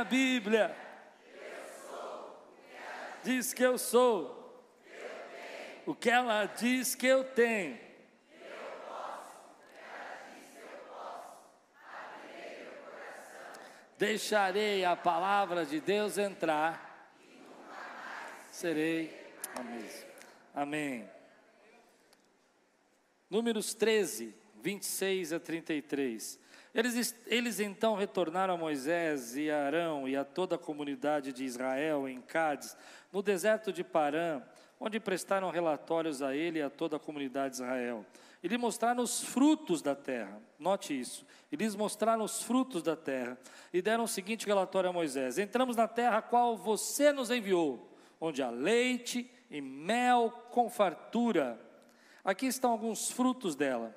Minha Bíblia. Diz que eu sou o que ela diz que eu tenho. Deixarei a palavra de Deus entrar. Serei a mesma. Amém. Números 13, 26 a 33. Eles, eles então retornaram a Moisés e a Arão e a toda a comunidade de Israel em Cádiz, no deserto de Parã, onde prestaram relatórios a ele e a toda a comunidade de Israel. E lhe mostraram os frutos da terra. Note isso. E lhes mostraram os frutos da terra. E deram o seguinte relatório a Moisés: Entramos na terra a qual você nos enviou, onde há leite e mel com fartura. Aqui estão alguns frutos dela.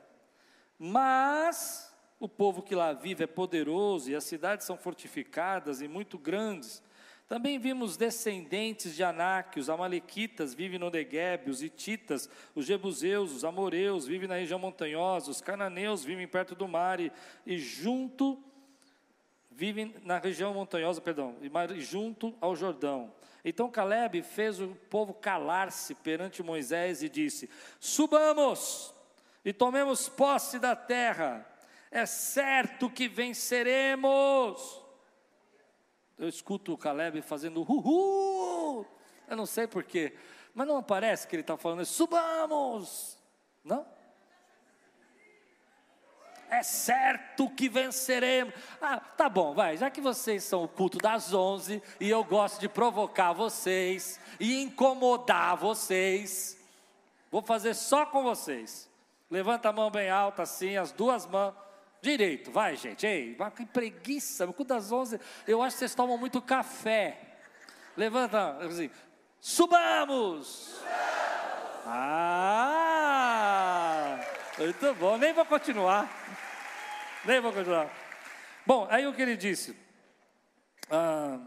Mas o povo que lá vive é poderoso e as cidades são fortificadas e muito grandes. Também vimos descendentes de Anak, os amalequitas vivem no Negueb, os hititas, os jebuseus, os amoreus vivem na região montanhosa, os cananeus vivem perto do mar e, e junto vivem na região montanhosa, perdão, e junto ao Jordão. Então Caleb fez o povo calar-se perante Moisés e disse: Subamos e tomemos posse da terra. É certo que venceremos eu escuto o Caleb fazendo uhul, eu não sei porquê, mas não parece que ele está falando, subamos, não? É certo que venceremos. Ah, tá bom, vai. Já que vocês são o culto das onze e eu gosto de provocar vocês e incomodar vocês, vou fazer só com vocês. Levanta a mão bem alta assim, as duas mãos. Direito, vai gente, ei, que preguiça, no cu das onze, eu acho que vocês tomam muito café. Levanta, assim, subamos! Ah, muito bom, nem vou continuar, nem vou continuar. Bom, aí o que ele disse, ah,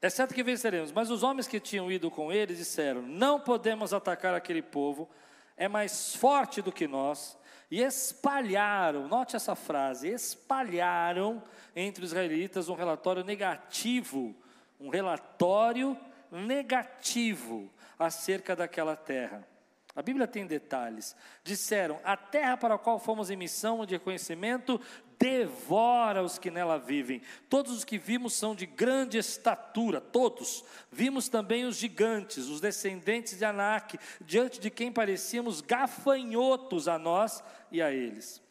é certo que venceremos, mas os homens que tinham ido com ele disseram: Não podemos atacar aquele povo, é mais forte do que nós e espalharam, note essa frase, espalharam entre os israelitas um relatório negativo, um relatório negativo acerca daquela terra. A Bíblia tem detalhes. Disseram: a terra para a qual fomos em missão de reconhecimento devora os que nela vivem. Todos os que vimos são de grande estatura, todos. Vimos também os gigantes, os descendentes de Anak, diante de quem parecíamos gafanhotos a nós e a eles.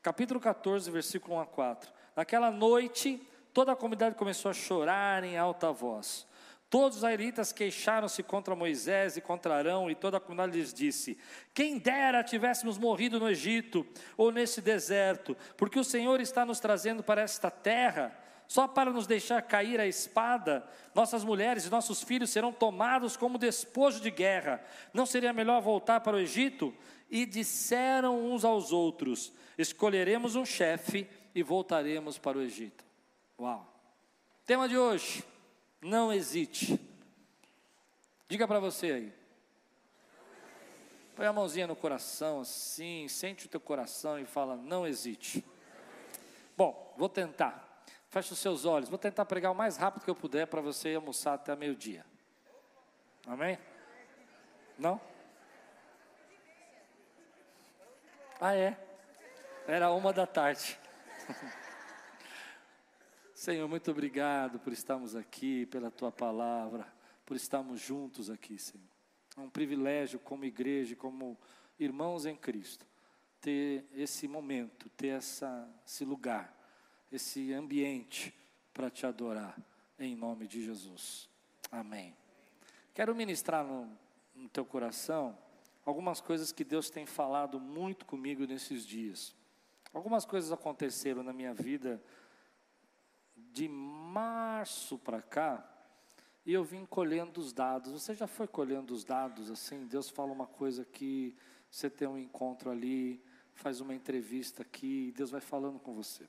Capítulo 14, versículo 1 a 4. Naquela noite, toda a comunidade começou a chorar em alta voz. Todos os israelitas queixaram-se contra Moisés e contra Arão, e toda a comunidade lhes disse: Quem dera tivéssemos morrido no Egito ou nesse deserto, porque o Senhor está nos trazendo para esta terra, só para nos deixar cair a espada. Nossas mulheres e nossos filhos serão tomados como despojo de guerra. Não seria melhor voltar para o Egito? E disseram uns aos outros: Escolheremos um chefe e voltaremos para o Egito. Uau! Tema de hoje não hesite. Diga para você aí. Põe a mãozinha no coração assim, sente o teu coração e fala: não hesite. Bom, vou tentar. Feche os seus olhos. Vou tentar pregar o mais rápido que eu puder para você almoçar até meio-dia. Amém? Não? Ah, é? Era uma da tarde. Senhor, muito obrigado por estarmos aqui, pela tua palavra, por estarmos juntos aqui, Senhor. É um privilégio como igreja, como irmãos em Cristo, ter esse momento, ter essa, esse lugar, esse ambiente para te adorar, em nome de Jesus. Amém. Quero ministrar no, no teu coração algumas coisas que Deus tem falado muito comigo nesses dias. Algumas coisas aconteceram na minha vida de março para cá, e eu vim colhendo os dados. Você já foi colhendo os dados assim? Deus fala uma coisa aqui, você tem um encontro ali, faz uma entrevista aqui, Deus vai falando com você.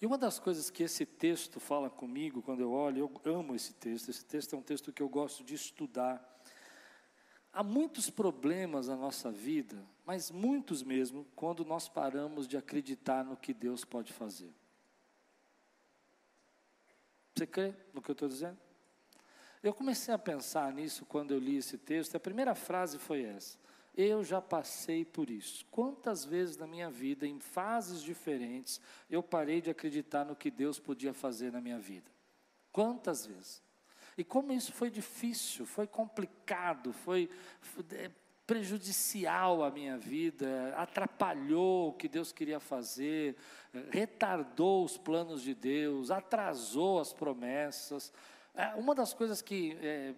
E uma das coisas que esse texto fala comigo quando eu olho, eu amo esse texto, esse texto é um texto que eu gosto de estudar. Há muitos problemas na nossa vida, mas muitos mesmo, quando nós paramos de acreditar no que Deus pode fazer. Você crê no que eu estou dizendo? Eu comecei a pensar nisso quando eu li esse texto, a primeira frase foi essa. Eu já passei por isso. Quantas vezes na minha vida, em fases diferentes, eu parei de acreditar no que Deus podia fazer na minha vida? Quantas vezes? E como isso foi difícil, foi complicado, foi, prejudicial à minha vida, atrapalhou o que Deus queria fazer, retardou os planos de Deus, atrasou as promessas. É, uma das coisas que é,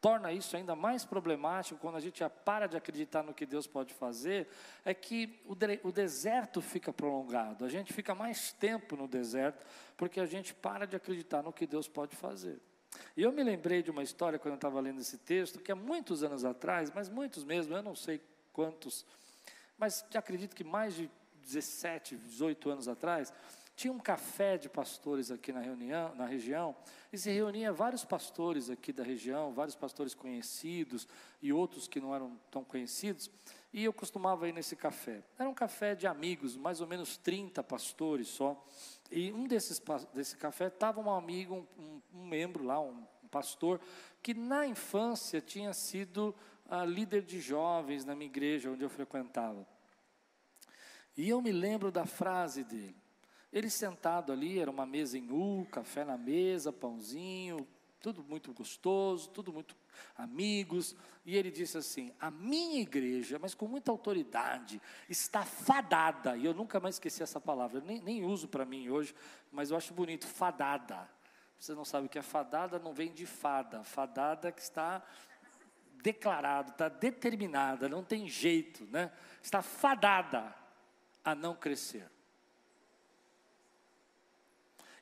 torna isso ainda mais problemático quando a gente para de acreditar no que Deus pode fazer, é que o, de, o deserto fica prolongado, a gente fica mais tempo no deserto, porque a gente para de acreditar no que Deus pode fazer. E eu me lembrei de uma história quando eu estava lendo esse texto, que há muitos anos atrás, mas muitos mesmo, eu não sei quantos, mas acredito que mais de 17, 18 anos atrás, tinha um café de pastores aqui na, reunião, na região, e se reunia vários pastores aqui da região, vários pastores conhecidos e outros que não eram tão conhecidos, e eu costumava ir nesse café. Era um café de amigos, mais ou menos 30 pastores só, e um desses desse café estava um amigo, um, um, membro lá, um, um, pastor, que na infância tinha sido uh, líder de jovens na minha igreja onde eu frequentava. E eu me lembro da frase dele. Ele sentado ali, era uma mesa em U, café na mesa, pãozinho, tudo muito gostoso, tudo muito amigos. E ele disse assim: A minha igreja, mas com muita autoridade, está fadada. E eu nunca mais esqueci essa palavra, nem, nem uso para mim hoje, mas eu acho bonito: fadada. Você não sabe o que é fadada, não vem de fada. Fadada que está declarado, está determinada, não tem jeito, né? Está fadada a não crescer.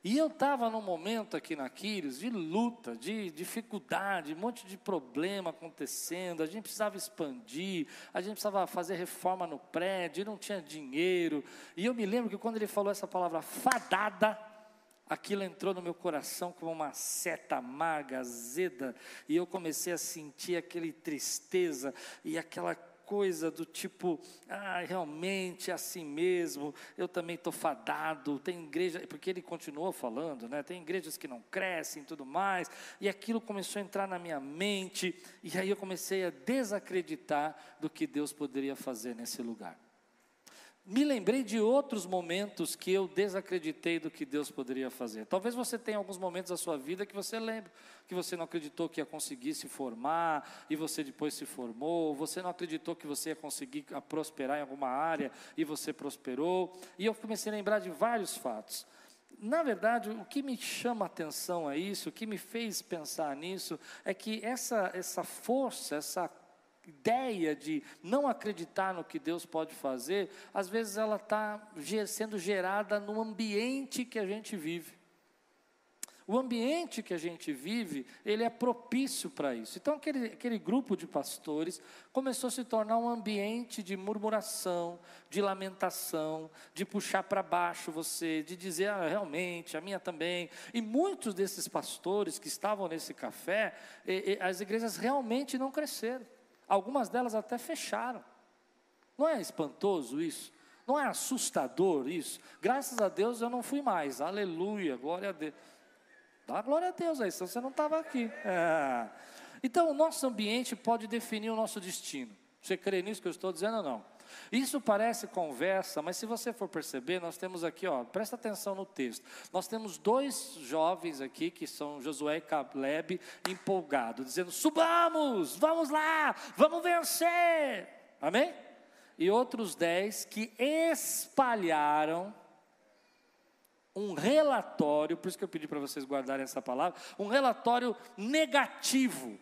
E eu estava num momento aqui na Quírios de luta, de dificuldade, um monte de problema acontecendo, a gente precisava expandir, a gente precisava fazer reforma no prédio, não tinha dinheiro. E eu me lembro que quando ele falou essa palavra fadada, aquilo entrou no meu coração como uma seta amarga, azeda, e eu comecei a sentir aquela tristeza e aquela coisa do tipo, ah, realmente é assim mesmo, eu também estou fadado, tem igreja, porque ele continuou falando, né? Tem igrejas que não crescem e tudo mais, e aquilo começou a entrar na minha mente, e aí eu comecei a desacreditar do que Deus poderia fazer nesse lugar me lembrei de outros momentos que eu desacreditei do que Deus poderia fazer. Talvez você tenha alguns momentos da sua vida que você lembra, que você não acreditou que ia conseguir se formar e você depois se formou, você não acreditou que você ia conseguir prosperar em alguma área e você prosperou. E eu comecei a lembrar de vários fatos. Na verdade, o que me chama a atenção a isso, o que me fez pensar nisso, é que essa, essa força, essa ideia de não acreditar no que Deus pode fazer, às vezes ela está sendo gerada no ambiente que a gente vive. O ambiente que a gente vive, ele é propício para isso. Então, aquele, aquele grupo de pastores começou a se tornar um ambiente de murmuração, de lamentação, de puxar para baixo você, de dizer, ah, realmente, a minha também. E muitos desses pastores que estavam nesse café, as igrejas realmente não cresceram. Algumas delas até fecharam. Não é espantoso isso? Não é assustador isso? Graças a Deus eu não fui mais. Aleluia, glória a Deus. Dá glória a Deus aí, senão você não estava aqui. É. Então, o nosso ambiente pode definir o nosso destino. Você crê nisso que eu estou dizendo ou não? Isso parece conversa, mas se você for perceber, nós temos aqui, ó, presta atenção no texto. Nós temos dois jovens aqui, que são Josué e Caleb, empolgados, dizendo: subamos, vamos lá, vamos vencer. Amém? E outros dez que espalharam um relatório, por isso que eu pedi para vocês guardarem essa palavra, um relatório negativo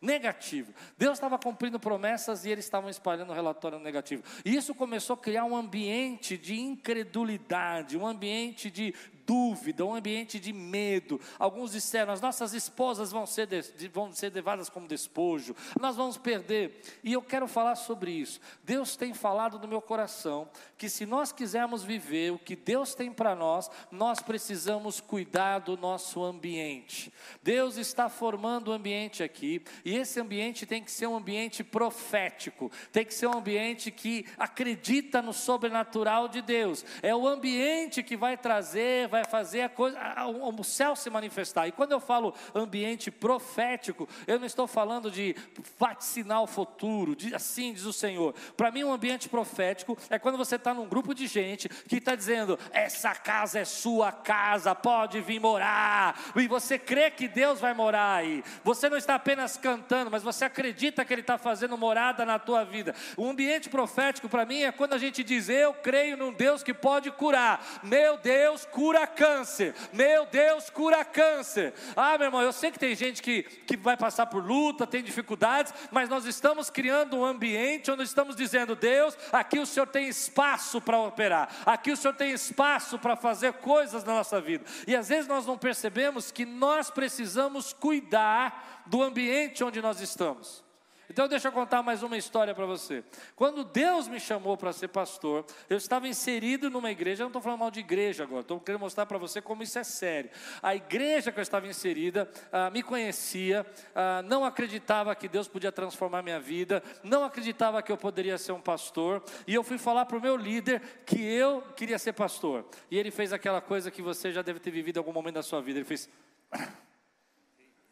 negativo. Deus estava cumprindo promessas e eles estavam espalhando relatório negativo. E isso começou a criar um ambiente de incredulidade, um ambiente de dúvida, um ambiente de medo. Alguns disseram: as nossas esposas vão ser, de, vão ser levadas como despojo, nós vamos perder. E eu quero falar sobre isso. Deus tem falado no meu coração que se nós quisermos viver o que Deus tem para nós, nós precisamos cuidar do nosso ambiente. Deus está formando o um ambiente aqui, e esse ambiente tem que ser um ambiente profético, tem que ser um ambiente que acredita no sobrenatural de Deus. É o ambiente que vai trazer, vai fazer a coisa, o céu se manifestar. E quando eu falo ambiente profético, eu não estou falando de vaticinar o futuro, de, assim diz o Senhor. Para mim, um ambiente profético é quando você está num grupo de gente que está dizendo: essa casa é sua casa, pode vir morar. E você crê que Deus vai morar aí. Você não está apenas cantando, mas você acredita que Ele está fazendo morada na tua vida. O ambiente profético para mim é quando a gente diz: eu creio num Deus que pode curar. Meu Deus cura câncer. Meu Deus cura câncer. Ah, meu irmão, eu sei que tem gente que, que vai passar por luta, tem dificuldades, mas nós estamos criando um ambiente onde estamos dizendo: Deus, aqui o Senhor tem espaço para operar, aqui o Senhor tem espaço para fazer coisas na nossa vida. E às vezes nós não percebemos que nós precisamos cuidar do ambiente onde nós estamos. Então deixa eu contar mais uma história para você. Quando Deus me chamou para ser pastor, eu estava inserido numa igreja, eu não estou falando mal de igreja agora, estou querendo mostrar para você como isso é sério. A igreja que eu estava inserida ah, me conhecia, ah, não acreditava que Deus podia transformar minha vida, não acreditava que eu poderia ser um pastor, e eu fui falar para o meu líder que eu queria ser pastor. E ele fez aquela coisa que você já deve ter vivido em algum momento da sua vida, ele fez.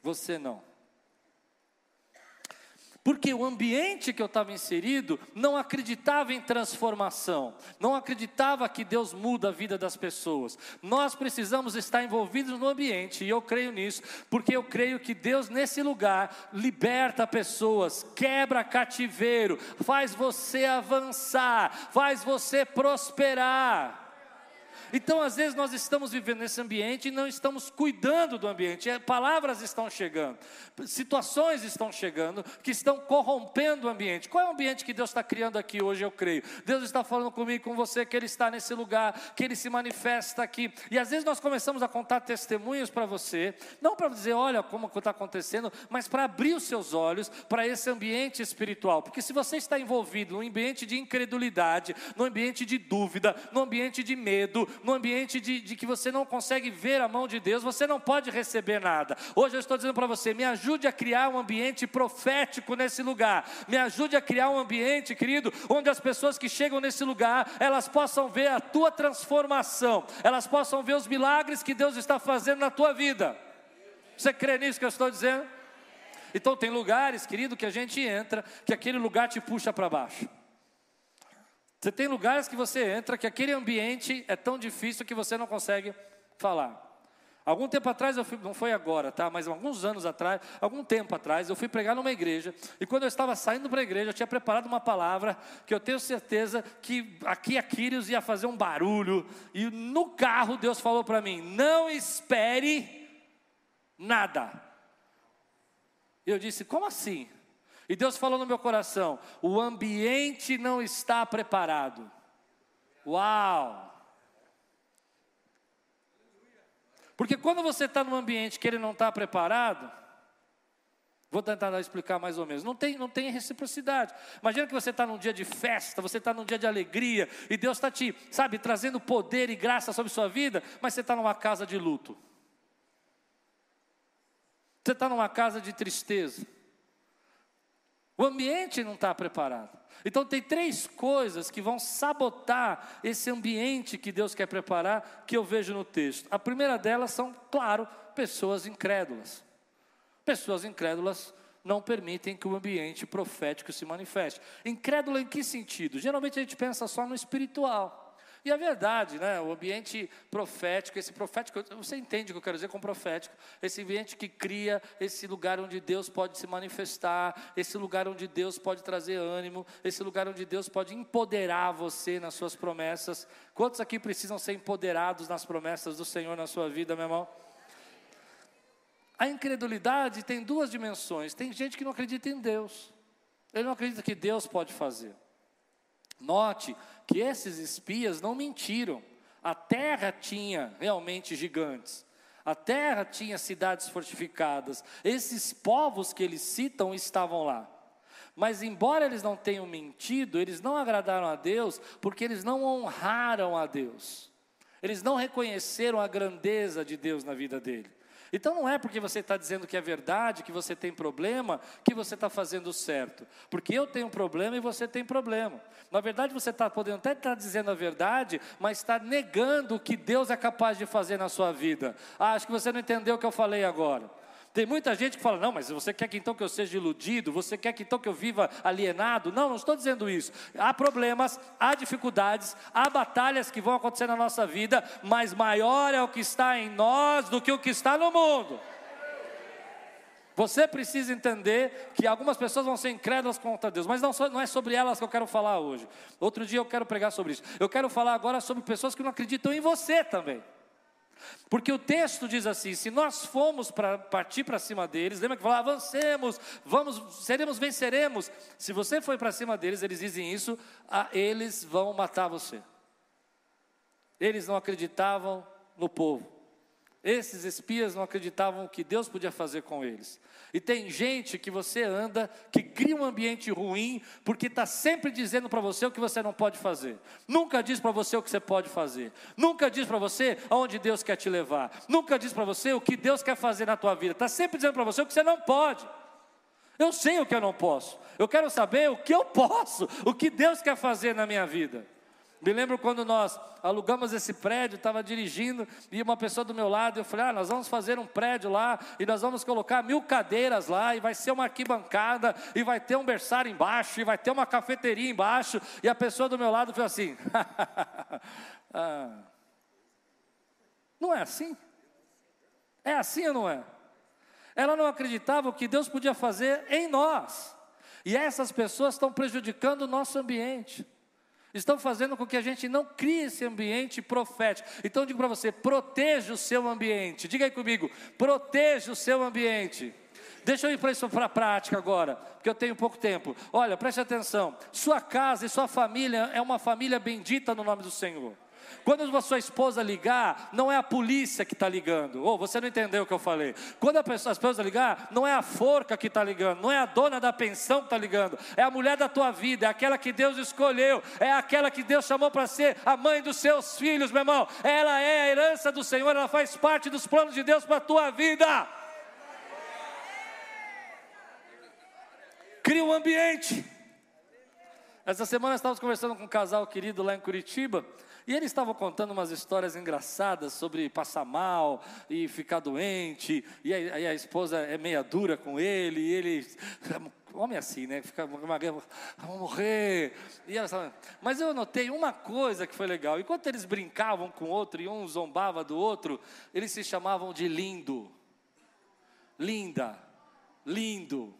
Você não. Porque o ambiente que eu estava inserido não acreditava em transformação, não acreditava que Deus muda a vida das pessoas. Nós precisamos estar envolvidos no ambiente, e eu creio nisso, porque eu creio que Deus nesse lugar liberta pessoas, quebra cativeiro, faz você avançar, faz você prosperar. Então, às vezes, nós estamos vivendo nesse ambiente e não estamos cuidando do ambiente. É, palavras estão chegando, situações estão chegando que estão corrompendo o ambiente. Qual é o ambiente que Deus está criando aqui hoje? Eu creio. Deus está falando comigo, com você, que Ele está nesse lugar, que Ele se manifesta aqui. E às vezes nós começamos a contar testemunhos para você, não para dizer, olha como está acontecendo, mas para abrir os seus olhos para esse ambiente espiritual. Porque se você está envolvido num ambiente de incredulidade, num ambiente de dúvida, num ambiente de medo, no ambiente de, de que você não consegue ver a mão de Deus, você não pode receber nada. Hoje eu estou dizendo para você: me ajude a criar um ambiente profético nesse lugar, me ajude a criar um ambiente, querido, onde as pessoas que chegam nesse lugar, elas possam ver a tua transformação, elas possam ver os milagres que Deus está fazendo na tua vida. Você crê nisso que eu estou dizendo? Então, tem lugares, querido, que a gente entra, que aquele lugar te puxa para baixo. Você tem lugares que você entra que aquele ambiente é tão difícil que você não consegue falar. Algum tempo atrás, eu fui, não foi agora, tá? Mas alguns anos atrás, algum tempo atrás, eu fui pregar numa igreja. E quando eu estava saindo para a igreja, eu tinha preparado uma palavra que eu tenho certeza que aqui a Quírios ia fazer um barulho. E no carro Deus falou para mim: não espere nada. Eu disse: como assim? E Deus falou no meu coração: o ambiente não está preparado. Uau! Porque quando você está num ambiente que ele não está preparado, vou tentar explicar mais ou menos, não tem, não tem reciprocidade. Imagina que você está num dia de festa, você está num dia de alegria, e Deus está te, sabe, trazendo poder e graça sobre sua vida, mas você está numa casa de luto. Você está numa casa de tristeza. O ambiente não está preparado. Então, tem três coisas que vão sabotar esse ambiente que Deus quer preparar, que eu vejo no texto. A primeira delas são, claro, pessoas incrédulas. Pessoas incrédulas não permitem que o ambiente profético se manifeste. Incrédula em que sentido? Geralmente a gente pensa só no espiritual. E a verdade, né, o ambiente profético, esse profético, você entende o que eu quero dizer com profético? Esse ambiente que cria esse lugar onde Deus pode se manifestar, esse lugar onde Deus pode trazer ânimo, esse lugar onde Deus pode empoderar você nas suas promessas. Quantos aqui precisam ser empoderados nas promessas do Senhor na sua vida, meu irmão? A incredulidade tem duas dimensões. Tem gente que não acredita em Deus. Ele não acredita que Deus pode fazer. Note que esses espias não mentiram A terra tinha realmente gigantes. A terra tinha cidades fortificadas. Esses povos que eles citam estavam lá. Mas, embora eles não tenham mentido, eles não agradaram a Deus, porque eles não honraram a Deus. Eles não reconheceram a grandeza de Deus na vida dele. Então não é porque você está dizendo que é verdade, que você tem problema, que você está fazendo certo. Porque eu tenho problema e você tem problema. Na verdade, você está podendo até estar tá dizendo a verdade, mas está negando o que Deus é capaz de fazer na sua vida. Ah, acho que você não entendeu o que eu falei agora. Tem muita gente que fala: não, mas você quer que então que eu seja iludido? Você quer que então que eu viva alienado? Não, não estou dizendo isso. Há problemas, há dificuldades, há batalhas que vão acontecer na nossa vida, mas maior é o que está em nós do que o que está no mundo. Você precisa entender que algumas pessoas vão ser incrédulas contra Deus, mas não, não, é sobre elas que eu quero falar hoje. Outro dia eu quero pregar sobre isso. Eu quero falar agora sobre pessoas que não acreditam em você também. Porque o texto diz assim: se nós formos para partir para cima deles, lembra que fala, avancemos, vamos, seremos, venceremos. Se você for para cima deles, eles dizem isso, ah, eles vão matar você. Eles não acreditavam no povo. Esses espias não acreditavam que Deus podia fazer com eles. E tem gente que você anda, que cria um ambiente ruim, porque está sempre dizendo para você o que você não pode fazer. Nunca diz para você o que você pode fazer. Nunca diz para você aonde Deus quer te levar. Nunca diz para você o que Deus quer fazer na tua vida. Está sempre dizendo para você o que você não pode. Eu sei o que eu não posso. Eu quero saber o que eu posso, o que Deus quer fazer na minha vida. Me lembro quando nós alugamos esse prédio, estava dirigindo e uma pessoa do meu lado, eu falei: ah, nós vamos fazer um prédio lá e nós vamos colocar mil cadeiras lá e vai ser uma arquibancada e vai ter um berçário embaixo e vai ter uma cafeteria embaixo. E a pessoa do meu lado foi assim: ah, não é assim? É assim ou não é? Ela não acreditava o que Deus podia fazer em nós. E essas pessoas estão prejudicando o nosso ambiente estão fazendo com que a gente não crie esse ambiente profético. Então digo para você: proteja o seu ambiente. Diga aí comigo: proteja o seu ambiente. Deixa eu ir para isso para a prática agora, porque eu tenho pouco tempo. Olha, preste atenção: sua casa e sua família é uma família bendita no nome do Senhor. Quando a sua esposa ligar, não é a polícia que está ligando. Ou oh, você não entendeu o que eu falei. Quando a, pessoa, a esposa ligar, não é a forca que está ligando, não é a dona da pensão que está ligando, é a mulher da tua vida, é aquela que Deus escolheu, é aquela que Deus chamou para ser a mãe dos seus filhos, meu irmão. Ela é a herança do Senhor, ela faz parte dos planos de Deus para a tua vida. Cria um ambiente. Essa semana estávamos conversando com um casal querido lá em Curitiba. E ele estava contando umas histórias engraçadas sobre passar mal e ficar doente, e aí a esposa é meia dura com ele, e ele homem assim, né? Fica uma vamos morrer. E ela mas eu notei uma coisa que foi legal. Enquanto eles brincavam com o outro e um zombava do outro, eles se chamavam de lindo. Linda. Lindo.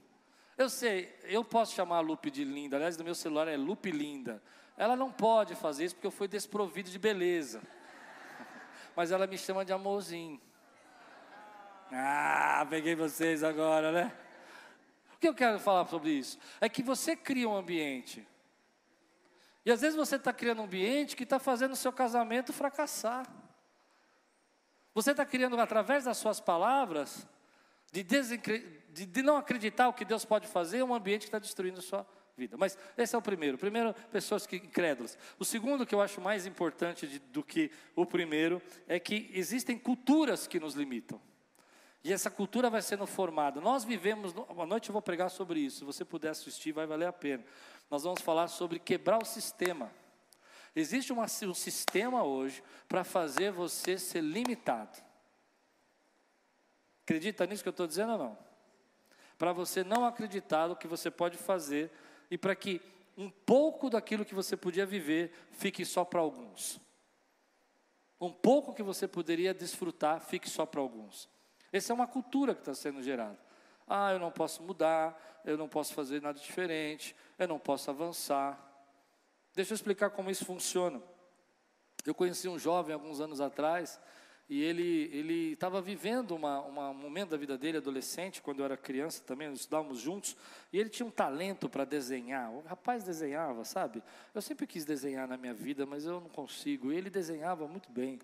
Eu sei, eu posso chamar a Lupe de linda. Aliás, no meu celular é Lupe Linda. Ela não pode fazer isso porque eu fui desprovido de beleza. Mas ela me chama de amorzinho. Ah, peguei vocês agora, né? O que eu quero falar sobre isso? É que você cria um ambiente. E às vezes você está criando um ambiente que está fazendo o seu casamento fracassar. Você está criando, através das suas palavras, de, de, não acreditar o que Deus pode fazer, um ambiente que está destruindo a sua vida. Mas esse é o primeiro. Primeiro, pessoas que incrédulas. O segundo, que eu acho mais importante de, do que o primeiro, é que existem culturas que nos limitam. E essa cultura vai sendo formada. Nós vivemos, uma noite eu vou pregar sobre isso. Se você puder assistir, vai valer a pena. Nós vamos falar sobre quebrar o sistema. Existe uma, um sistema hoje para fazer você ser limitado. Acredita nisso que eu estou dizendo ou não? Para você não acreditar no que você pode fazer e para que um pouco daquilo que você podia viver fique só para alguns. Um pouco que você poderia desfrutar fique só para alguns. Essa é uma cultura que está sendo gerada. Ah, eu não posso mudar, eu não posso fazer nada diferente, eu não posso avançar. Deixa eu explicar como isso funciona. Eu conheci um jovem alguns anos atrás, E ele estava vivendo uma, uma, um momento da vida dele, adolescente, quando eu era criança também, nós estudávamos juntos, e ele tinha um talento para desenhar. O rapaz desenhava, sabe? Eu sempre quis desenhar na minha vida, mas eu não consigo. E ele desenhava muito bem.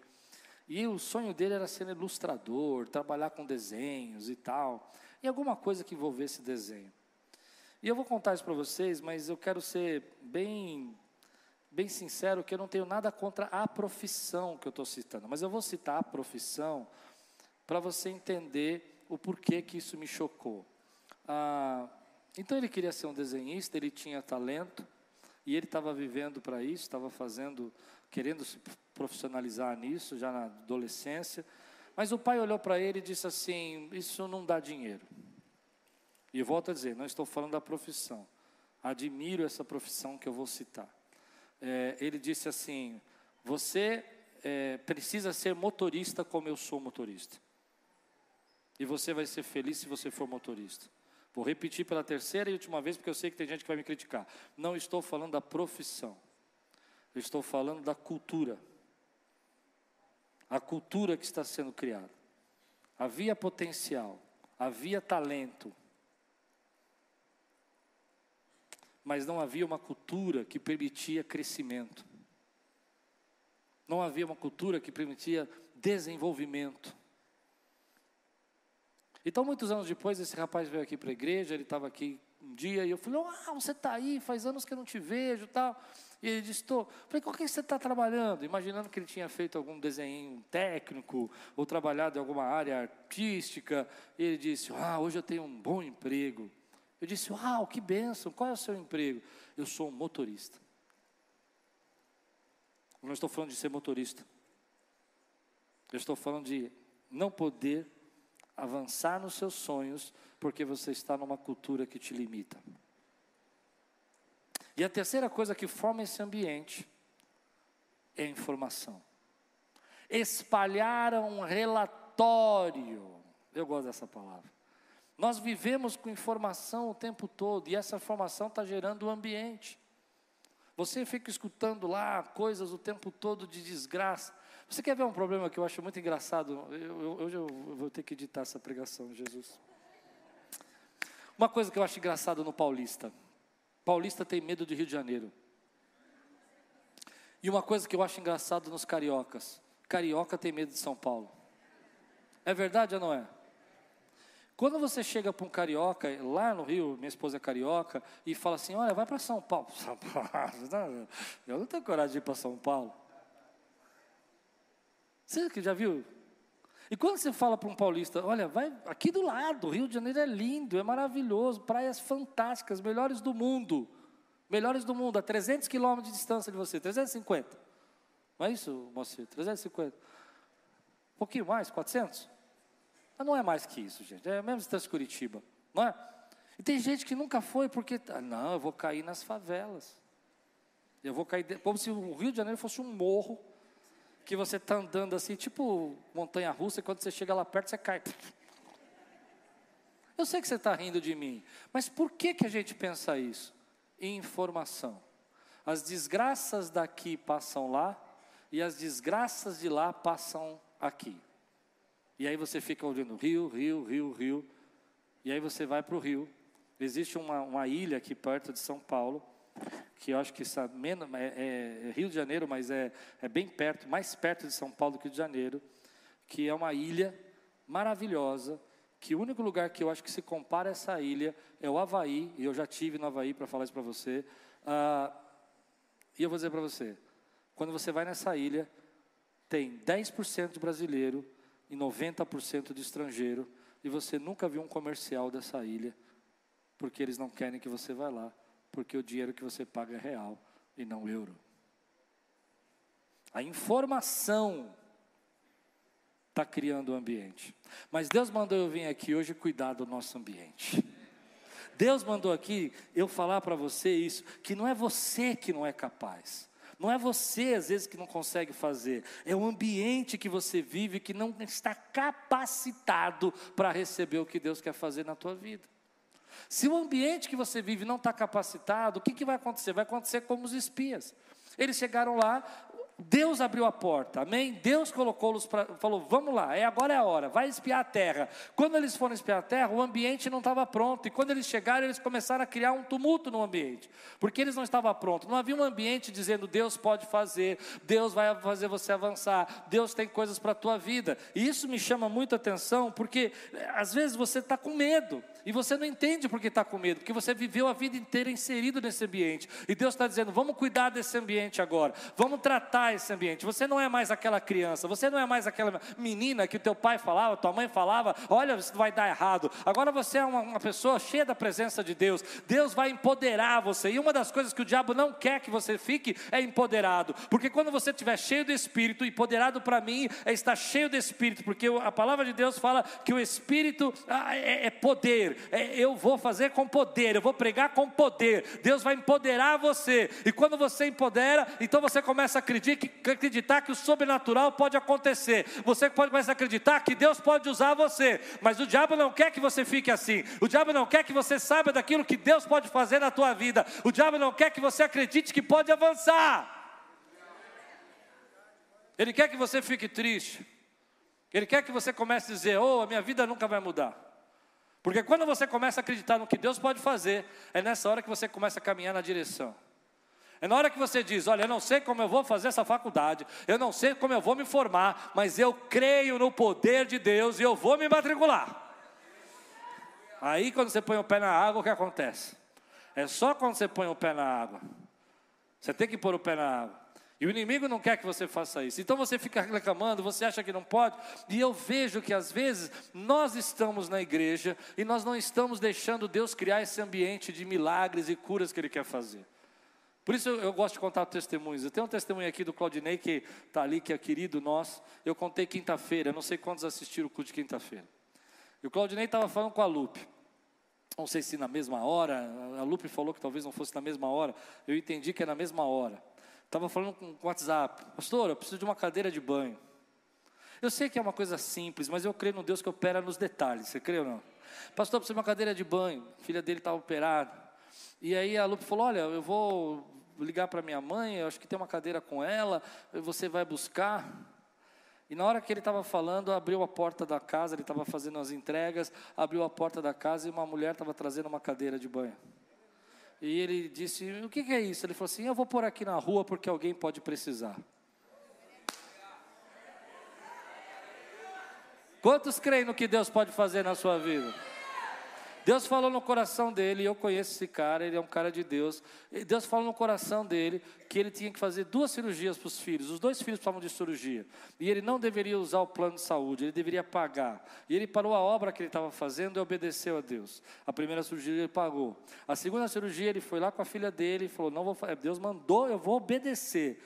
E o sonho dele era ser ilustrador, trabalhar com desenhos e tal, e alguma coisa que envolvesse desenho. E eu vou contar isso para vocês, mas eu quero ser bem bem sincero que eu não tenho nada contra a profissão que eu estou citando, mas eu vou citar a profissão para você entender o porquê que isso me chocou. Ah, então ele queria ser um desenhista, ele tinha talento e ele estava vivendo para isso, estava fazendo, querendo se profissionalizar nisso já na adolescência. Mas o pai olhou para ele e disse assim: Isso não dá dinheiro. E volto a dizer: não estou falando da profissão. Admiro essa profissão que eu vou citar é, ele disse assim: Você é, precisa ser motorista como eu sou motorista. E você vai ser feliz se você for motorista. Vou repetir pela terceira e última vez, porque eu sei que tem gente que vai me criticar. Não estou falando da profissão, eu estou falando da cultura. A cultura que está sendo criada. Havia potencial, havia talento, mas não havia uma cultura que permitia crescimento. Não havia uma cultura que permitia desenvolvimento. Então, muitos anos depois, esse rapaz veio aqui para a igreja, ele estava aqui um dia, e eu falei, ah, você está aí, faz anos que eu não te vejo tal. E ele disse, estou. Falei, com que você está trabalhando? Imaginando que ele tinha feito algum desenho técnico, ou trabalhado em alguma área artística. E ele disse, ah, hoje eu tenho um bom emprego. Eu disse: Uau, que bênção, qual é o seu emprego? Eu sou um motorista. Não estou falando de ser motorista. Eu estou falando de não poder avançar nos seus sonhos porque você está numa cultura que te limita. E a terceira coisa que forma esse ambiente é informação. Espalhar um relatório. Eu gosto dessa palavra. Nós vivemos com informação o tempo todo e essa informação está gerando o ambiente. Você fica escutando lá coisas o tempo todo de desgraça. Você quer ver um problema que eu acho muito engraçado? Eu, eu, hoje eu vou ter que editar essa pregação, Jesus. Uma coisa que eu acho engraçado no paulista. Paulista tem medo de Rio de Janeiro. E uma coisa que eu acho engraçado nos cariocas. Carioca tem medo de São Paulo. É verdade ou não é? Quando você chega para um carioca, lá no Rio, minha esposa é carioca, e fala assim: Olha, vai para São Paulo. São Paulo, eu não tenho coragem de ir para São Paulo. Você já viu? E quando você fala para um paulista: Olha, vai aqui do lado, Rio de Janeiro é lindo, é maravilhoso, praias fantásticas, melhores do mundo. Melhores do mundo, a 300 quilômetros de distância de você, 350. Não é isso, moço? 350. Um pouquinho mais, 400? Mas não é mais que isso, gente. É a mesma distância de Curitiba, não é? E tem gente que nunca foi porque, ah, não, eu vou cair nas favelas. Eu vou cair, como se o Rio de Janeiro fosse um morro, que você está andando assim, tipo montanha russa, e quando você chega lá perto, você cai. Eu sei que você está rindo de mim, mas por que, que a gente pensa isso? Informação. As desgraças daqui passam lá, e as desgraças de lá passam aqui. E aí você fica olhando Rio, Rio, Rio, Rio. E aí você vai para o Rio. Existe uma, uma, ilha aqui perto de São Paulo, que eu acho que é, é, é, Rio de Janeiro, mas é, é bem perto, mais perto de São Paulo que Rio de Janeiro, que é uma ilha maravilhosa, que o único lugar que eu acho que se compara a essa ilha é o Havaí, e eu já tive no Havaí para falar isso para você. Ah, e eu vou dizer para você, quando você vai nessa ilha, tem 10% de brasileiro, e 90% de estrangeiro, e você nunca viu um comercial dessa ilha, porque eles não querem que você vá lá, porque o dinheiro que você paga é real e não euro. A informação está criando o ambiente. Mas Deus mandou eu vir aqui hoje cuidar do nosso ambiente. Deus mandou aqui eu falar para você isso, que não é você que não é capaz. Não é você, às vezes, que não consegue fazer, é o ambiente que você vive que não está capacitado para receber o que Deus quer fazer na tua vida. Se o ambiente que você vive não está capacitado, o que, que vai acontecer? Vai acontecer como os espias. Eles chegaram lá, Deus abriu a porta, amém? Deus colocou-los para. falou: vamos lá, é, agora é a hora, vai espiar a terra. Quando eles foram espiar a terra, o ambiente não estava pronto. E quando eles chegaram, eles começaram a criar um tumulto no ambiente, porque eles não estavam prontos. Não havia um ambiente dizendo: Deus pode fazer, Deus vai fazer você avançar, Deus tem coisas para a tua vida. E isso me chama muito atenção, porque eh, às vezes você está com medo. E você não entende porque está com medo, porque você viveu a vida inteira inserido nesse ambiente. E Deus está dizendo: vamos cuidar desse ambiente agora, vamos tratar esse ambiente. Você não é mais aquela criança, você não é mais aquela menina que o teu pai falava, tua mãe falava: olha, isso vai dar errado. Agora você é uma, uma pessoa cheia da presença de Deus. Deus vai empoderar você. E uma das coisas que o diabo não quer que você fique é empoderado, porque quando você estiver cheio do Espírito, empoderado para mim é estar cheio do Espírito, porque a palavra de Deus fala que o Espírito ah, é, é poder é, eu vou fazer com poder, eu vou pregar com poder. Deus vai empoderar você, e quando você empodera, então você começa a acreditar, acreditar que o sobrenatural pode acontecer. Você pode começar a acreditar que Deus pode usar você, mas o diabo não quer que você fique assim. O diabo não quer que você saiba daquilo que Deus pode fazer na tua vida. O diabo não quer que você acredite que pode avançar. Ele quer que você fique triste. Ele quer que você comece a dizer: Oh, a minha vida nunca vai mudar. Porque quando você começa a acreditar no que Deus pode fazer, é nessa hora que você começa a caminhar na direção. É na hora que você diz: Olha, eu não sei como eu vou fazer essa faculdade, eu não sei como eu vou me formar, mas eu creio no poder de Deus e eu vou me matricular. Aí, quando você põe o pé na água, o que acontece? É só quando você põe o pé na água. Você tem que pôr o pé na água. E o inimigo não quer que você faça isso. Então você fica reclamando, você acha que não pode. E eu vejo que às vezes nós estamos na igreja e nós não estamos deixando Deus criar esse ambiente de milagres e curas que Ele quer fazer. Por isso eu, gosto de contar testemunhos. Eu tenho um testemunho aqui do Claudinei que está ali, que é querido nosso. Eu contei quinta-feira, não sei quantos assistiram o culto de quinta-feira. E o Claudinei estava falando com a Lupe. Não sei se na mesma hora, a Lupe falou que talvez não fosse na mesma hora. Eu entendi que é na mesma hora. Estava falando com o WhatsApp, pastor, eu preciso de uma cadeira de banho. Eu sei que é uma coisa simples, mas eu creio no Deus que opera nos detalhes. Você crê ou não? Pastor, eu preciso de uma cadeira de banho. A filha dele estava operada. E aí a Lupe falou: Olha, eu vou ligar para minha mãe, eu acho que tem uma cadeira com ela, você vai buscar. E na hora que ele estava falando, abriu a porta da casa, ele estava fazendo as entregas, abriu a porta da casa e uma mulher estava trazendo uma cadeira de banho. E ele disse: O que, que é isso? Ele falou assim: Eu vou pôr aqui na rua porque alguém pode precisar. Quantos creem no que Deus pode fazer na sua vida? Deus falou no coração dele, eu conheço esse cara, ele é um cara de Deus. Deus falou no coração dele que ele tinha que fazer duas cirurgias para os filhos. Os dois filhos precisavam de cirurgia. E ele não deveria usar o plano de saúde, ele deveria pagar. E ele parou a obra que ele estava fazendo e obedeceu a Deus. A primeira cirurgia ele pagou. A segunda cirurgia ele foi lá com a filha dele e falou: Não vou Deus mandou, eu vou obedecer.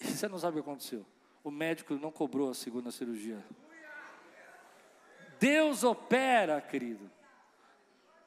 E você não sabe o que aconteceu. O médico não cobrou a segunda cirurgia. Deus opera, querido.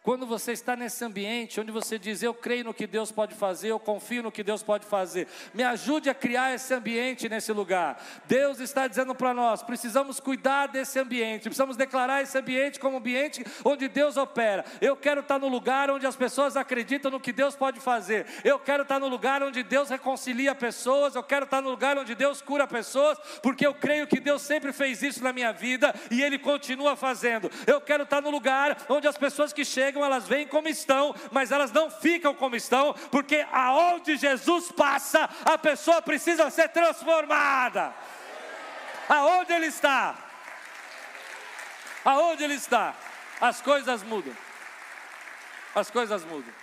Quando você está nesse ambiente onde você diz, eu creio no que Deus pode fazer, eu confio no que Deus pode fazer, me ajude a criar esse ambiente nesse lugar. Deus está dizendo para nós: precisamos cuidar desse ambiente, precisamos declarar esse ambiente como um ambiente onde Deus opera. Eu quero estar no lugar onde as pessoas acreditam no que Deus pode fazer, eu quero estar no lugar onde Deus reconcilia pessoas, eu quero estar no lugar onde Deus cura pessoas, porque eu creio que Deus sempre fez isso na minha vida e Ele continua fazendo. Eu quero estar no lugar onde as pessoas que chegam chegam, elas vêm como estão, mas elas não ficam como estão, porque aonde Jesus passa, a pessoa precisa ser transformada. Aonde ele está? Aonde ele está? As coisas mudam. As coisas mudam.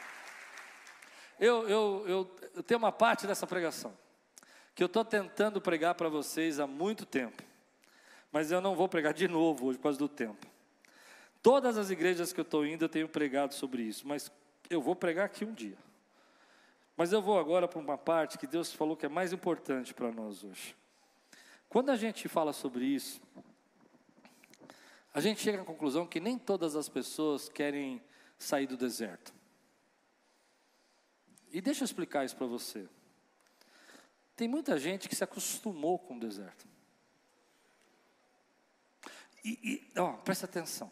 Eu, eu, eu, eu tenho uma parte dessa pregação que eu estou tentando pregar para vocês há muito tempo, mas eu não vou pregar de novo hoje por causa do tempo. Todas as igrejas que eu estou indo, eu tenho pregado sobre isso, mas eu vou pregar aqui um dia. Mas eu vou agora para uma parte que Deus falou que é mais importante para nós hoje. Quando a gente fala sobre isso, a gente chega à conclusão que nem todas as pessoas querem sair do deserto. E deixa eu explicar isso para você. Tem muita gente que se acostumou com o deserto. E, e ó, presta atenção.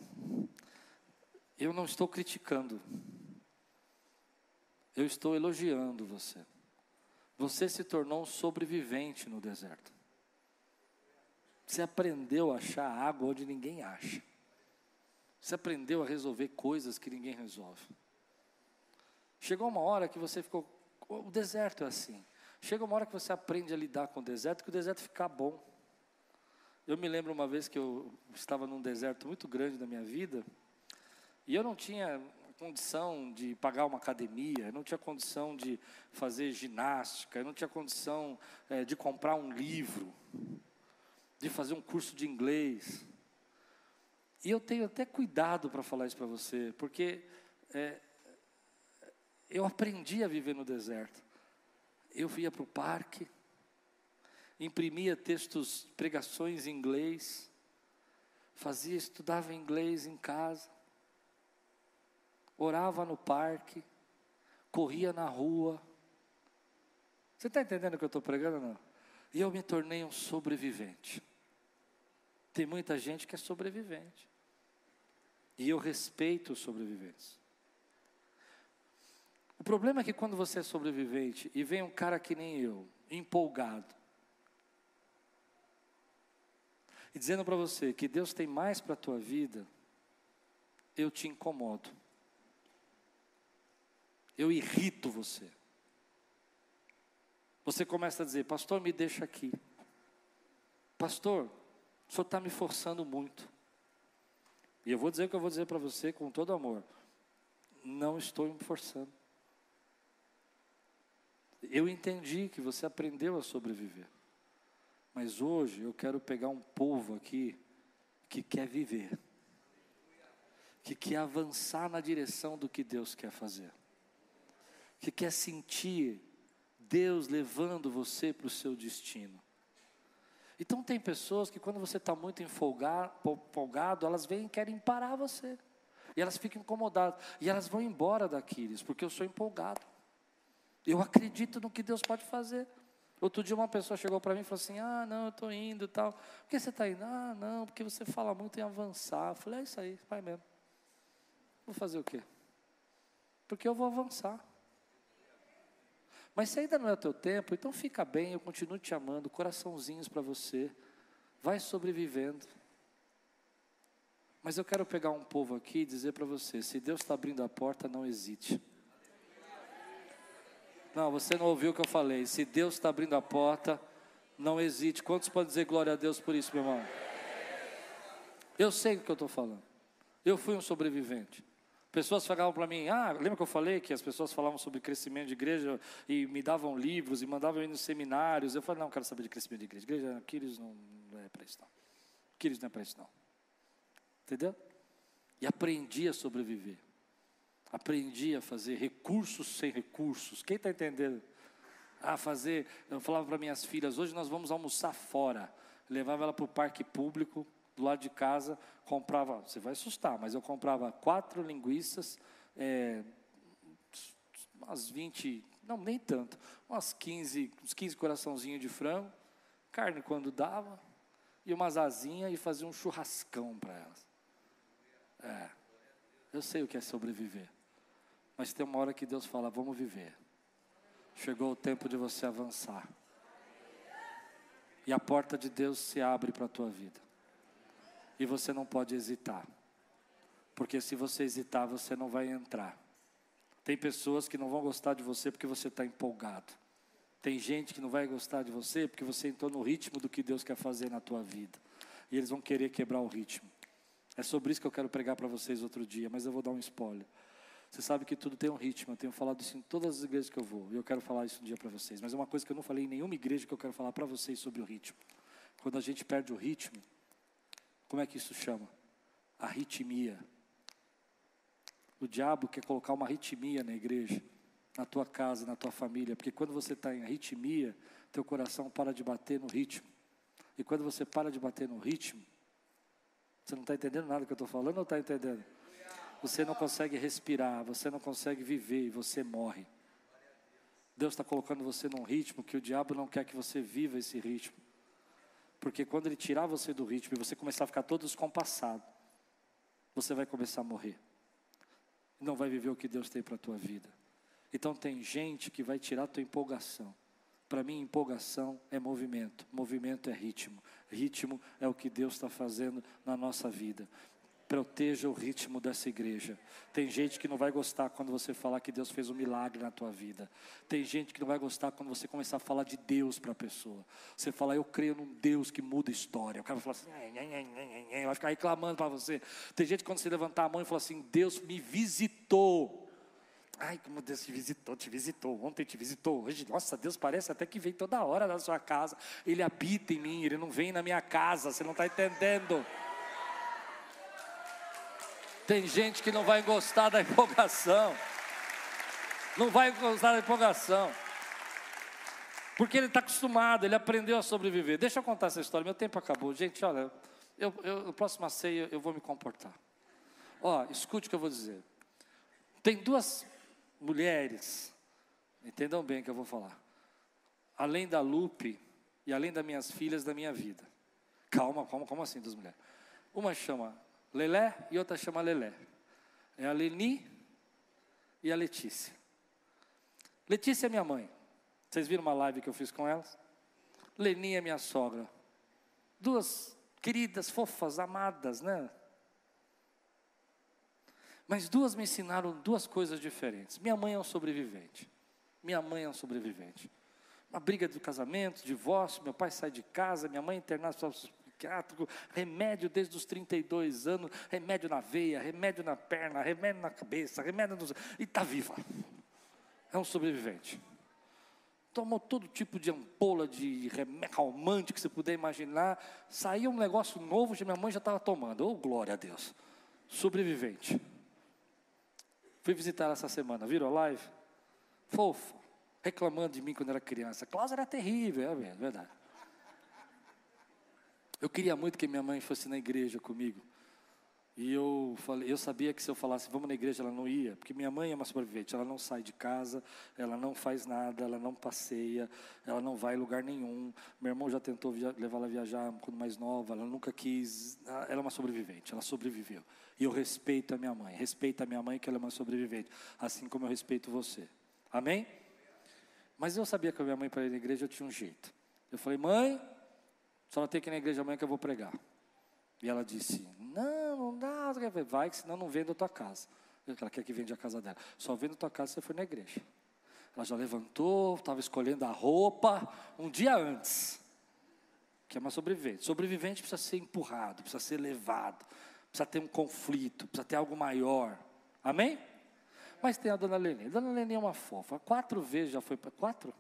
Eu não estou criticando. Eu estou elogiando você. Você se tornou um sobrevivente no deserto. Você aprendeu a achar água onde ninguém acha. Você aprendeu a resolver coisas que ninguém resolve. Chegou uma hora que você ficou. O deserto é assim. Chega uma hora que você aprende a lidar com o deserto, que o deserto fica bom. Eu me lembro uma vez que eu estava num deserto muito grande da minha vida, e eu não tinha condição de pagar uma academia, eu não tinha condição de fazer ginástica, eu não tinha condição é, de comprar um livro, de fazer um curso de inglês. E eu tenho até cuidado para falar isso para você, porque é, eu aprendi a viver no deserto. Eu ia para o parque, imprimia textos, pregações em inglês, fazia, estudava inglês em casa, orava no parque, corria na rua. Você está entendendo o que eu estou pregando ou não? E eu me tornei um sobrevivente. Tem muita gente que é sobrevivente. E eu respeito os sobreviventes. O problema é que quando você é sobrevivente e vem um cara que nem eu, empolgado, e dizendo para você que Deus tem mais para a tua vida, eu te incomodo. Eu irrito você. Você começa a dizer, pastor, me deixa aqui. Pastor, o senhor está me forçando muito. E eu vou dizer o que eu vou dizer para você com todo amor. Não estou me forçando. Eu entendi que você aprendeu a sobreviver. Mas hoje eu quero pegar um povo aqui que quer viver, que quer avançar na direção do que Deus quer fazer, que quer sentir Deus levando você para o seu destino. Então tem pessoas que quando você está muito empolgado, elas vêm e querem parar você. E elas ficam incomodadas. E elas vão embora daqueles, porque eu sou empolgado. Eu acredito no que Deus pode fazer. Outro dia uma pessoa chegou para mim e falou assim: Ah, não, eu estou indo tal. Por que você está indo? Ah, não, porque você fala muito em avançar. Eu falei: É isso aí, vai mesmo. Vou fazer o quê? Porque eu vou avançar. Mas se ainda não é o teu tempo, então fica bem, eu continuo te amando, coraçãozinhos para você. Vai sobrevivendo. Mas eu quero pegar um povo aqui e dizer para você: se Deus está abrindo a porta, não hesite. Não, você não ouviu o que eu falei. Se Deus está abrindo a porta, não hesite. Quantos podem dizer glória a Deus por isso, meu irmão? Eu sei o que eu estou falando. Eu fui um sobrevivente. Pessoas falavam para mim, ah, lembra que eu falei que as pessoas falavam sobre crescimento de igreja e me davam livros e mandavam ir nos seminários. Eu falei, não, quero saber de crescimento de igreja. Igreja, Aquiles não, não é para isso não. Aquiles não é para isso não. Entendeu? E aprendi a sobreviver. Aprendi a fazer recursos sem recursos. Quem está entendendo? A fazer, eu falava para minhas filhas, hoje nós vamos almoçar fora. levava ela para o parque público, do lado de casa, comprava, você vai assustar, mas eu comprava quatro linguiças, é, umas 20, não, nem tanto, umas 15, uns 15 coraçãozinhos de frango, carne quando dava, e umas asinhas e fazia um churrascão para elas. É, eu sei o que é sobreviver. Mas tem uma hora que Deus fala: vamos viver. Chegou o tempo de você avançar. E a porta de Deus se abre para a tua vida. E você não pode hesitar. Porque se você hesitar, você não vai entrar. Tem pessoas que não vão gostar de você porque você está empolgado. Tem gente que não vai gostar de você porque você entrou no ritmo do que Deus quer fazer na tua vida. E eles vão querer quebrar o ritmo. É sobre isso que eu quero pregar para vocês outro dia, mas eu vou dar um spoiler. Você sabe que tudo tem um ritmo. Eu tenho falado isso em todas as igrejas que eu vou. E eu quero falar isso um dia para vocês. Mas é uma coisa que eu não falei em nenhuma igreja que eu quero falar para vocês sobre o ritmo. Quando a gente perde o ritmo, como é que isso chama? Arritmia. O diabo quer colocar uma arritmia na igreja, na tua casa, na tua família. Porque quando você está em arritmia, teu coração para de bater no ritmo. E quando você para de bater no ritmo, você não está entendendo nada que eu estou falando ou está entendendo? Você não consegue respirar, você não consegue viver e você morre. Deus está colocando você num ritmo que o diabo não quer que você viva esse ritmo. Porque quando ele tirar você do ritmo e você começar a ficar todo descompassado, você vai começar a morrer. Não vai viver o que Deus tem para a tua vida. Então tem gente que vai tirar a tua empolgação. Para mim, empolgação é movimento, movimento é ritmo, ritmo é o que Deus está fazendo na nossa vida. Proteja o ritmo dessa igreja. Tem gente que não vai gostar quando você falar que Deus fez um milagre na tua vida. Tem gente que não vai gostar quando você começar a falar de Deus para a pessoa. Você falar, eu creio num Deus que muda história. O cara vai falar assim, vai ficar reclamando para você. Tem gente que quando você levantar a mão e falar assim, Deus me visitou. Ai, como Deus te visitou, te visitou, ontem te visitou, hoje, nossa, Deus parece até que vem toda hora na sua casa. Ele habita em mim, ele não vem na minha casa, você não está entendendo. Tem gente que não vai gostar da empolgação. Não vai gostar da empolgação. Porque ele está acostumado, ele aprendeu a sobreviver. Deixa eu contar essa história, meu tempo acabou. Gente, olha, eu, eu, no próximo ceia eu vou me comportar. Ó, escute o que eu vou dizer. Tem duas mulheres, entendam bem o que eu vou falar. Além da Lupe e além das minhas filhas da minha vida. Calma, calma, como assim duas mulheres? Uma chama Lelé e outra chama Lelé. É a Leni e a Letícia. Letícia é minha mãe. Vocês viram uma live que eu fiz com elas? Leni é minha sogra. Duas queridas, fofas, amadas, né? Mas duas me ensinaram duas coisas diferentes. Minha mãe é um sobrevivente. Minha mãe é um sobrevivente. Uma briga do casamento, divórcio, meu pai sai de casa, minha mãe é internada psiquiátrico, remédio desde os 32 anos, remédio na veia, remédio na perna, remédio na cabeça, remédio nos... e está viva. É um sobrevivente. Tomou todo tipo de ampola de calmante que você puder imaginar. Saiu um negócio novo que minha mãe já estava tomando. Oh, glória a Deus. Sobrevivente. Fui visitar essa semana, viram a live? Fofa, reclamando de mim quando era criança. Cláudia era terrível, é verdade. Eu queria muito que minha mãe fosse na igreja comigo. E eu falei, eu sabia que se eu falasse vamos na igreja, ela não ia, porque minha mãe é uma sobrevivente, ela não sai de casa, ela não faz nada, ela não passeia, ela não vai em lugar nenhum. Meu irmão já tentou levá-la a viajar quando mais nova, ela nunca quis. Ela é uma sobrevivente, ela sobreviveu. E eu respeito a minha mãe, respeito a minha mãe que ela é uma sobrevivente, assim como eu respeito você. Amém? Mas eu sabia que a minha mãe para ir na igreja eu tinha um jeito. Eu falei, mãe, só não tem que ir na igreja amanhã que eu vou pregar. E ela disse: Não, não dá. Vai, que senão não vendo a tua casa. Ela quer que vende a casa dela. Só vendo a tua casa se você for na igreja. Ela já levantou, estava escolhendo a roupa um dia antes. Que é uma sobrevivente. Sobrevivente precisa ser empurrado, precisa ser levado, precisa ter um conflito, precisa ter algo maior. Amém? Mas tem a dona Leni. A dona Leni é uma fofa. Quatro vezes já foi para. Quatro?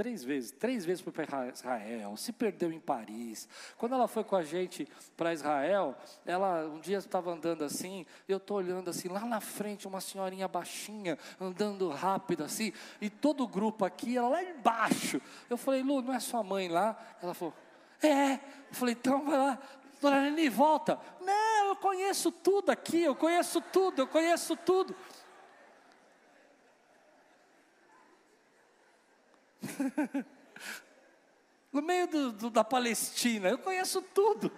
Três vezes, três vezes foi para Israel, se perdeu em Paris. Quando ela foi com a gente para Israel, ela um dia estava andando assim, eu estou olhando assim, lá na frente, uma senhorinha baixinha, andando rápido assim, e todo o grupo aqui, ela lá embaixo. Eu falei, Lu, não é sua mãe lá? Ela falou, é. Eu falei, então vai lá, dona Neni, volta. Não, eu conheço tudo aqui, eu conheço tudo, eu conheço tudo. no meio do, do, da Palestina, eu conheço tudo.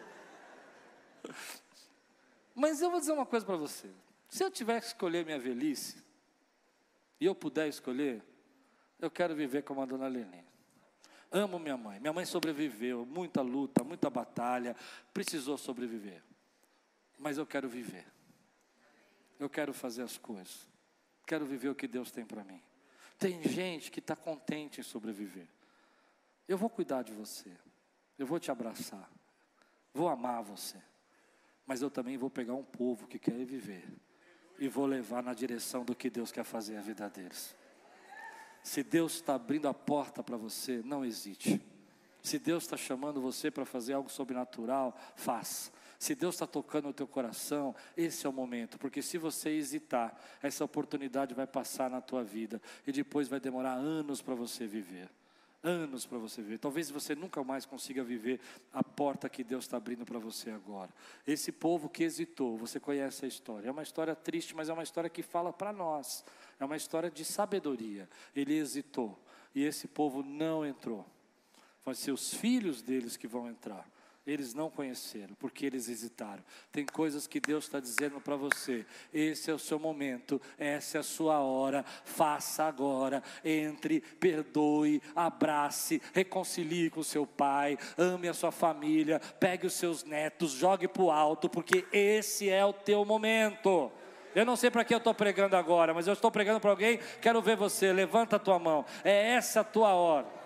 Mas eu vou dizer uma coisa para você: se eu tiver que escolher minha velhice, e eu puder escolher, eu quero viver como a dona Lene. Amo minha mãe. Minha mãe sobreviveu, muita luta, muita batalha, precisou sobreviver. Mas eu quero viver. Eu quero fazer as coisas. Quero viver o que Deus tem para mim. Tem gente que está contente em sobreviver. Eu vou cuidar de você. Eu vou te abraçar. Vou amar você. Mas eu também vou pegar um povo que quer viver. E vou levar na direção do que Deus quer fazer a vida deles. Se Deus está abrindo a porta para você, não hesite. Se Deus está chamando você para fazer algo sobrenatural, faça. Se Deus está tocando o teu coração, esse é o momento, porque se você hesitar, essa oportunidade vai passar na tua vida e depois vai demorar anos para você viver. Anos para você viver. Talvez você nunca mais consiga viver a porta que Deus está abrindo para você agora. Esse povo que hesitou, você conhece a história. É uma história triste, mas é uma história que fala para nós. É uma história de sabedoria. Ele hesitou e esse povo não entrou. Vai ser os filhos deles que vão entrar. Eles não conheceram, porque eles hesitaram. Tem coisas que Deus está dizendo para você: esse é o seu momento, essa é a sua hora, faça agora. Entre, perdoe, abrace, reconcilie com seu pai, ame a sua família, pegue os seus netos, jogue para o alto, porque esse é o teu momento. Eu não sei para que eu estou pregando agora, mas eu estou pregando para alguém. Quero ver você, levanta a tua mão. É essa a tua hora.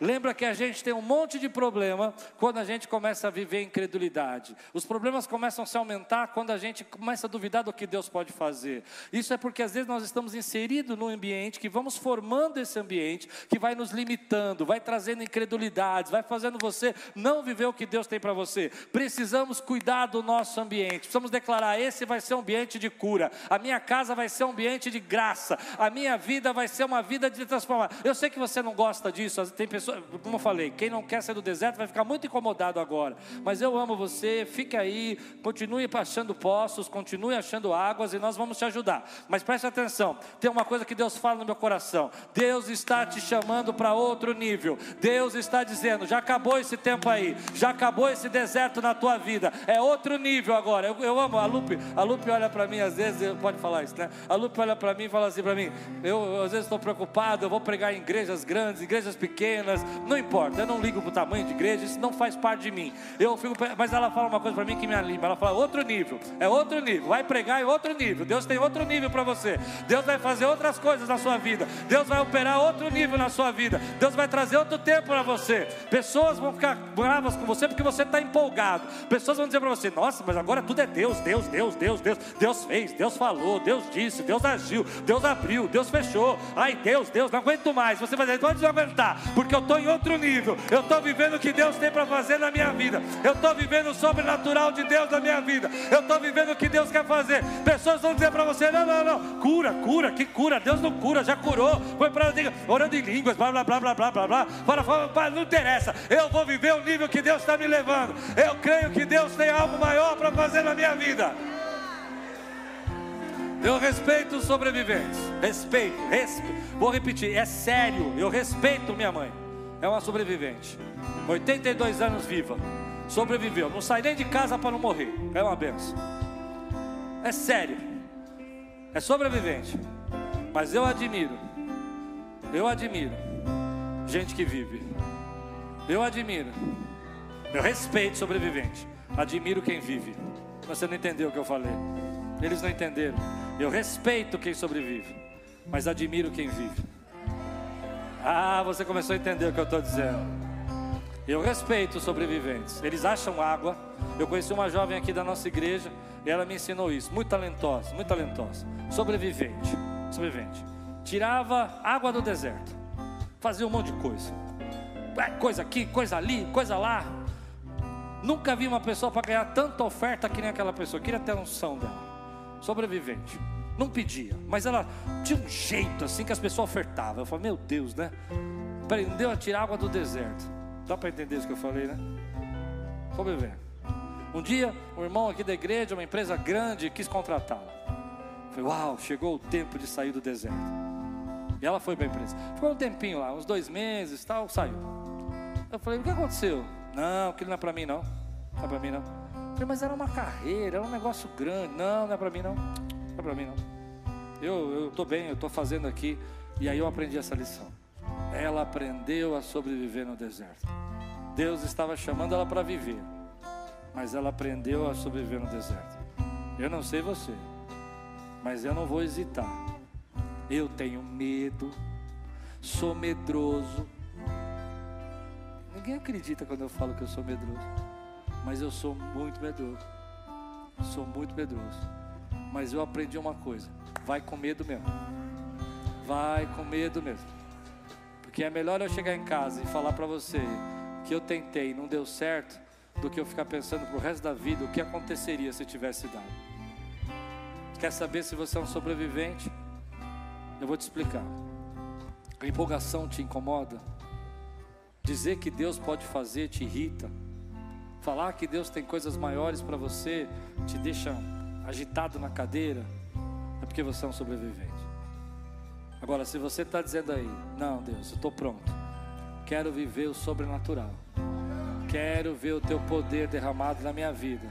Lembra que a gente tem um monte de problema quando a gente começa a viver incredulidade. Os problemas começam a se aumentar quando a gente começa a duvidar do que Deus pode fazer. Isso é porque às vezes nós estamos inseridos num ambiente que vamos formando esse ambiente que vai nos limitando, vai trazendo incredulidades, vai fazendo você não viver o que Deus tem para você. Precisamos cuidar do nosso ambiente. Precisamos declarar: esse vai ser um ambiente de cura. A minha casa vai ser um ambiente de graça. A minha vida vai ser uma vida de transformar. Eu sei que você não gosta disso. Tem pessoas como eu falei, quem não quer sair do deserto vai ficar muito incomodado agora. Mas eu amo você, fique aí, continue achando poços, continue achando águas e nós vamos te ajudar. Mas preste atenção, tem uma coisa que Deus fala no meu coração: Deus está te chamando para outro nível. Deus está dizendo: já acabou esse tempo aí, já acabou esse deserto na tua vida, é outro nível agora. Eu, eu amo a Lupe, a Lupe olha para mim às vezes, pode falar isso, né? A Lupe olha para mim e fala assim para mim: eu, eu às vezes estou preocupado, eu vou pregar em igrejas grandes, igrejas pequenas não importa, eu não ligo para o tamanho de igreja, isso não faz parte de mim. Eu fico, mas ela fala uma coisa para mim que me anima, ela fala outro nível, é outro nível, vai pregar em outro nível, Deus tem outro nível para você, Deus vai fazer outras coisas na sua vida, Deus vai operar outro nível na sua vida, Deus vai trazer outro tempo para você. Pessoas vão ficar bravas com você porque você está empolgado, pessoas vão dizer para você, nossa, mas agora tudo é Deus, Deus, Deus, Deus, Deus, Deus fez, Deus falou, Deus disse, Deus agiu, Deus abriu, Deus fechou, ai Deus, Deus, não aguento mais, você vai dizer, pode aguentar, porque eu estou em outro nível. Eu estou vivendo o que Deus tem para fazer na minha vida. Eu estou vivendo o sobrenatural de Deus na minha vida. Eu estou vivendo o que Deus quer fazer. Pessoas vão dizer para você: não, não, não, cura, cura, que cura? Deus não cura, já curou. Foi para orando em línguas, blá, blá, blá, blá, blá, blá, blá. Para, para, para, não interessa. Eu vou viver o nível que Deus está me levando. Eu creio que Deus tem algo maior para fazer na minha vida. Eu respeito os sobreviventes. Respeito, respeito. Vou repetir, é sério. Eu respeito minha mãe é uma sobrevivente. 82 anos viva. Sobreviveu. Não sai nem de casa para não morrer. É uma benção. É sério. É sobrevivente. Mas eu admiro. Eu admiro gente que vive. Eu admiro. Eu respeito sobrevivente. Admiro quem vive. Você não entendeu o que eu falei. Eles não entenderam. Eu respeito quem sobrevive, mas admiro quem vive. Ah, você começou a entender o que eu estou dizendo. Eu respeito os sobreviventes. Eles acham água. Eu conheci uma jovem aqui da nossa igreja e ela me ensinou isso. Muito talentosa, muito talentosa. Sobrevivente, sobrevivente. Tirava água do deserto. Fazia um monte de coisa. É, coisa aqui, coisa ali, coisa lá. Nunca vi uma pessoa para ganhar tanta oferta que nem aquela pessoa. Queria ter a unção dela. Sobrevivente não pedia, mas ela tinha um jeito assim que as pessoas ofertavam. Eu falei, meu Deus, né? Aprendeu a tirar água do deserto. Dá para entender isso que eu falei, né? Vamos ver. Um dia, um irmão aqui da igreja, uma empresa grande, quis contratá-la. Falei, uau, chegou o tempo de sair do deserto. E ela foi para a empresa. Ficou um tempinho lá, uns dois meses tal, saiu. Eu falei, o que aconteceu? Não, aquilo não é para mim não. Não é para mim não. Falei, mas era uma carreira, era um negócio grande. Não, não é para mim não é para mim não. Eu estou bem, eu estou fazendo aqui. E aí eu aprendi essa lição. Ela aprendeu a sobreviver no deserto. Deus estava chamando ela para viver, mas ela aprendeu a sobreviver no deserto. Eu não sei você, mas eu não vou hesitar. Eu tenho medo, sou medroso. Ninguém acredita quando eu falo que eu sou medroso, mas eu sou muito medroso. Sou muito medroso. Mas eu aprendi uma coisa: vai com medo mesmo. Vai com medo mesmo. Porque é melhor eu chegar em casa e falar para você que eu tentei e não deu certo, do que eu ficar pensando pro resto da vida o que aconteceria se tivesse dado. Quer saber se você é um sobrevivente? Eu vou te explicar. A empolgação te incomoda? Dizer que Deus pode fazer te irrita? Falar que Deus tem coisas maiores para você te deixa agitado na cadeira, é porque você é um sobrevivente. Agora, se você está dizendo aí, não, Deus, eu estou pronto, quero viver o sobrenatural, quero ver o teu poder derramado na minha vida.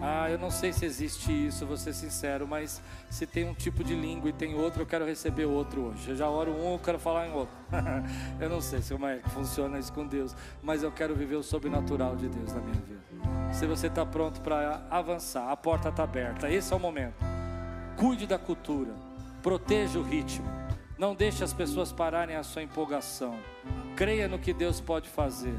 Ah, eu não sei se existe isso, vou ser sincero, mas se tem um tipo de língua e tem outro, eu quero receber outro hoje. Eu já oro um, eu quero falar em outro. eu não sei como é que funciona isso com Deus, mas eu quero viver o sobrenatural de Deus na minha vida. Se você está pronto para avançar, a porta está aberta, esse é o momento. Cuide da cultura, proteja o ritmo, não deixe as pessoas pararem a sua empolgação. Creia no que Deus pode fazer.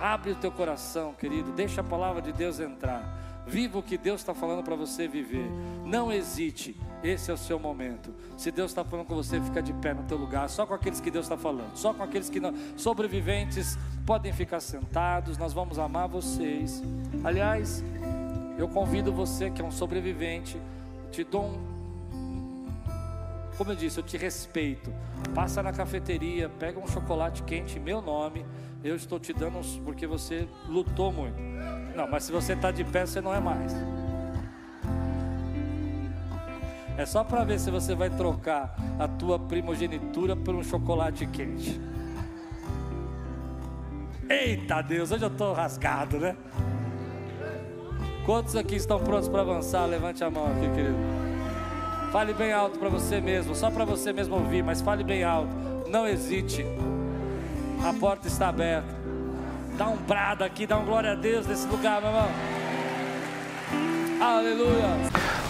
Abre o teu coração, querido, deixa a palavra de Deus entrar. Viva o que Deus está falando para você viver. Não hesite. Esse é o seu momento. Se Deus está falando com você, fica de pé no teu lugar. Só com aqueles que Deus está falando. Só com aqueles que não. Sobreviventes podem ficar sentados. Nós vamos amar vocês. Aliás, eu convido você que é um sobrevivente. Te dou um. Como eu disse, eu te respeito. Passa na cafeteria, pega um chocolate quente, meu nome. Eu estou te dando porque você lutou muito. Não, mas se você está de pé, você não é mais. É só para ver se você vai trocar a tua primogenitura por um chocolate quente. Eita Deus, hoje eu estou rasgado, né? Quantos aqui estão prontos para avançar? Levante a mão aqui, querido. Fale bem alto para você mesmo, só para você mesmo ouvir, mas fale bem alto. Não hesite. A porta está aberta. Dá um brado aqui, dá um glória a Deus nesse lugar, meu irmão. Aleluia.